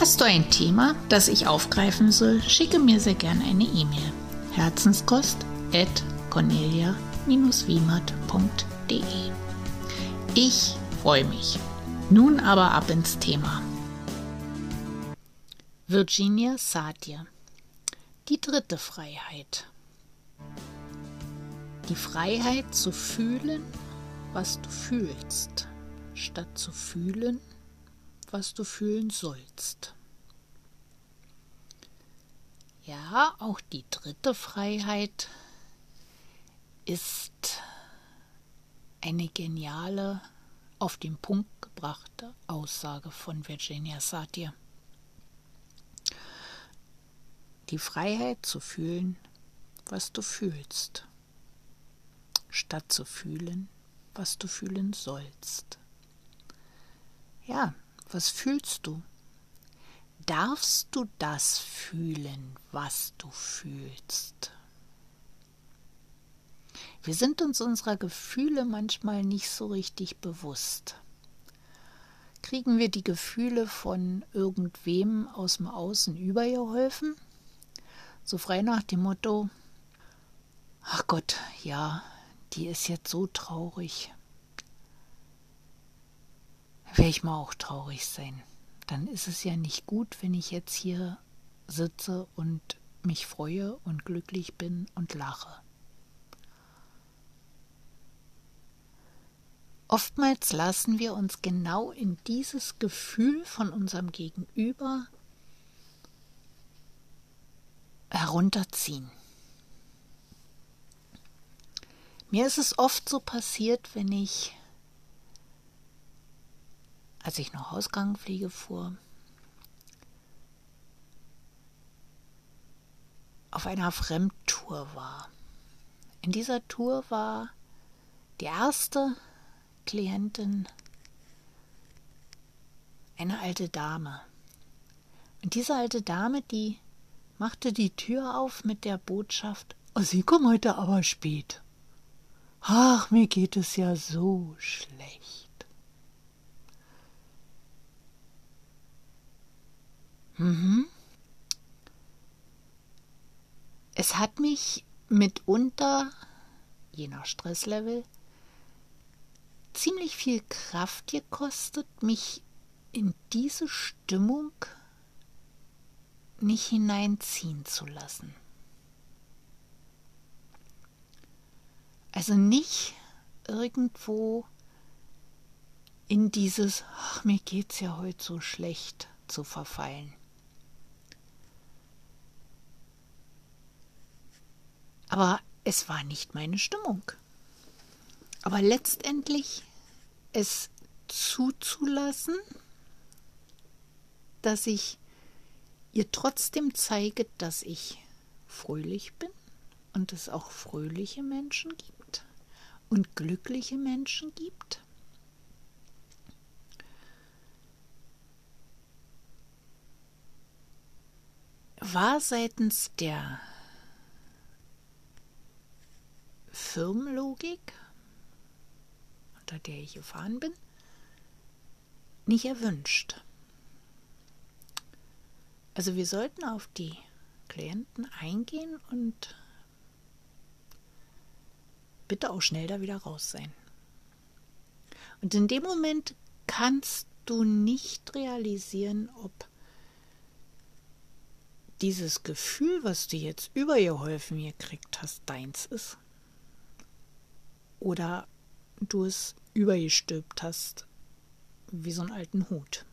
Hast du ein Thema, das ich aufgreifen soll, schicke mir sehr gern eine E-Mail. Herzenskost at cornelia-wiemert.de Ich freue mich. Nun aber ab ins Thema. Virginia Satir Die dritte Freiheit die Freiheit zu fühlen, was du fühlst, statt zu fühlen, was du fühlen sollst. Ja, auch die dritte Freiheit ist eine geniale, auf den Punkt gebrachte Aussage von Virginia Satir. Die Freiheit zu fühlen, was du fühlst statt zu fühlen, was du fühlen sollst. Ja, was fühlst du? Darfst du das fühlen, was du fühlst? Wir sind uns unserer Gefühle manchmal nicht so richtig bewusst. Kriegen wir die Gefühle von irgendwem aus dem Außen übergeholfen? So frei nach dem Motto, ach Gott, ja, die ist jetzt so traurig. Werde ich mal auch traurig sein. Dann ist es ja nicht gut, wenn ich jetzt hier sitze und mich freue und glücklich bin und lache. Oftmals lassen wir uns genau in dieses Gefühl von unserem Gegenüber herunterziehen. Mir ist es oft so passiert, wenn ich, als ich noch Hausgangpflege fuhr, auf einer Fremdtour war. In dieser Tour war die erste Klientin eine alte Dame. Und diese alte Dame, die machte die Tür auf mit der Botschaft, oh, Sie kommen heute aber spät. Ach, mir geht es ja so schlecht. Mhm. Es hat mich mitunter, je nach Stresslevel, ziemlich viel Kraft gekostet, mich in diese Stimmung nicht hineinziehen zu lassen. Also nicht irgendwo in dieses, ach, mir geht's ja heute so schlecht zu verfallen. Aber es war nicht meine Stimmung. Aber letztendlich es zuzulassen, dass ich ihr trotzdem zeige, dass ich fröhlich bin und es auch fröhliche Menschen gibt und glückliche Menschen gibt? War seitens der Firmenlogik, unter der ich gefahren bin, nicht erwünscht. Also wir sollten auf die Klienten eingehen und bitte auch schnell da wieder raus sein. Und in dem Moment kannst du nicht realisieren, ob dieses Gefühl, was du jetzt übergeholfen gekriegt hast, deins ist. Oder du es übergestülpt hast, wie so einen alten Hut.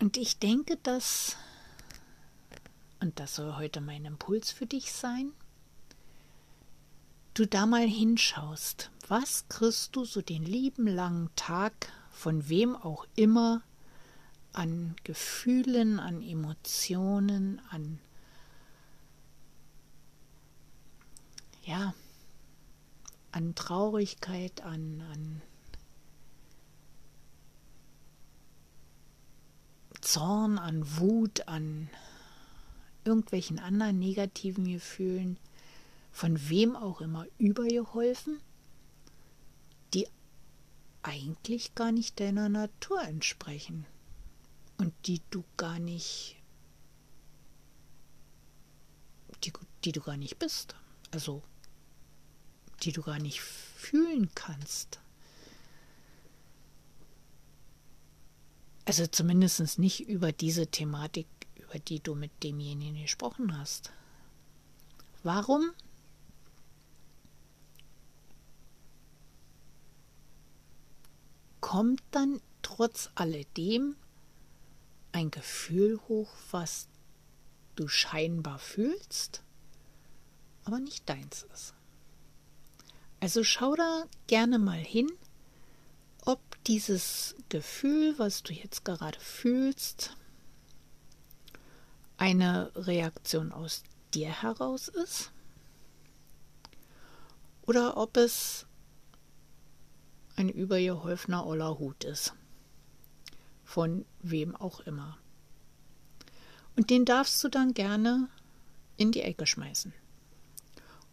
Und ich denke, dass und das soll heute mein Impuls für dich sein, du da mal hinschaust, was kriegst du so den lieben langen Tag von wem auch immer, an Gefühlen, an Emotionen, an ja, an Traurigkeit, an, an Zorn, an Wut, an irgendwelchen anderen negativen Gefühlen, von wem auch immer übergeholfen, die eigentlich gar nicht deiner Natur entsprechen und die du gar nicht, die, die du gar nicht bist, also die du gar nicht fühlen kannst. Also zumindest nicht über diese Thematik, über die du mit demjenigen gesprochen hast. Warum? Kommt dann trotz alledem ein Gefühl hoch, was du scheinbar fühlst, aber nicht deins ist. Also schau da gerne mal hin, ob dieses Gefühl, was du jetzt gerade fühlst, eine Reaktion aus dir heraus ist oder ob es ein übergeholfener Oller Hut ist von wem auch immer. Und den darfst du dann gerne in die Ecke schmeißen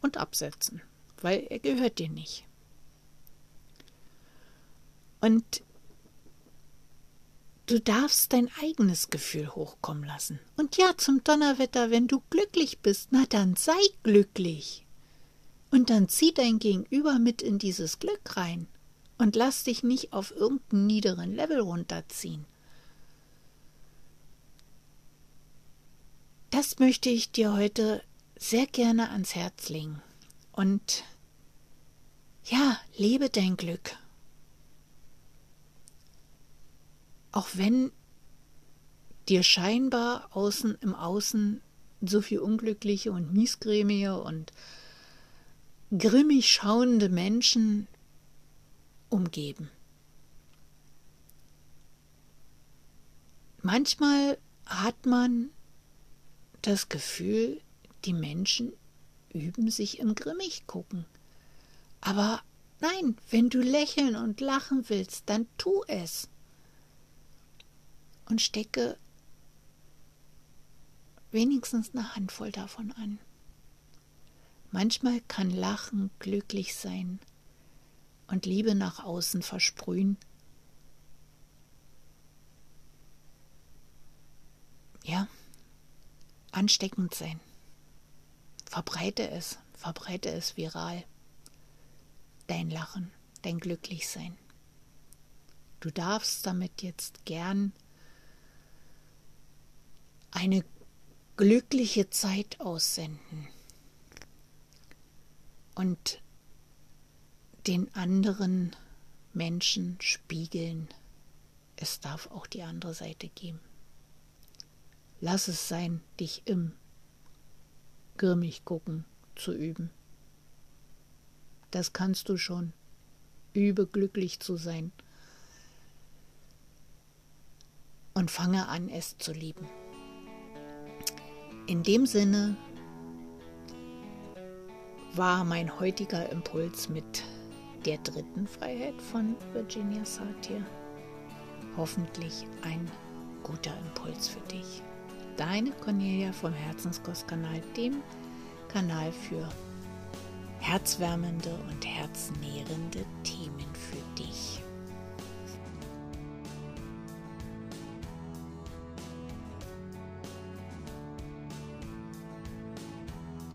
und absetzen, weil er gehört dir nicht. Und du darfst dein eigenes Gefühl hochkommen lassen. Und ja, zum Donnerwetter, wenn du glücklich bist, na dann sei glücklich. Und dann zieh dein Gegenüber mit in dieses Glück rein und lass dich nicht auf irgendeinen niederen Level runterziehen. Das möchte ich dir heute sehr gerne ans Herz legen. Und ja, lebe dein Glück. Auch wenn dir scheinbar außen im Außen so viel unglückliche und miesgrämige und grimmig schauende Menschen umgeben. Manchmal hat man das Gefühl, die Menschen üben sich im Grimmig gucken. Aber nein, wenn du lächeln und lachen willst, dann tu es. Und stecke wenigstens eine Handvoll davon an. Manchmal kann Lachen glücklich sein und Liebe nach außen versprühen. Ja ansteckend sein. Verbreite es, verbreite es viral. Dein Lachen, dein Glücklichsein. Du darfst damit jetzt gern eine glückliche Zeit aussenden und den anderen Menschen spiegeln. Es darf auch die andere Seite geben. Lass es sein, dich im grimmig gucken zu üben. Das kannst du schon. Übe glücklich zu sein. Und fange an, es zu lieben. In dem Sinne war mein heutiger Impuls mit der dritten Freiheit von Virginia Satir. Hoffentlich ein guter Impuls für dich. Deine Cornelia vom Herzenskostkanal, dem Kanal für herzwärmende und herznährende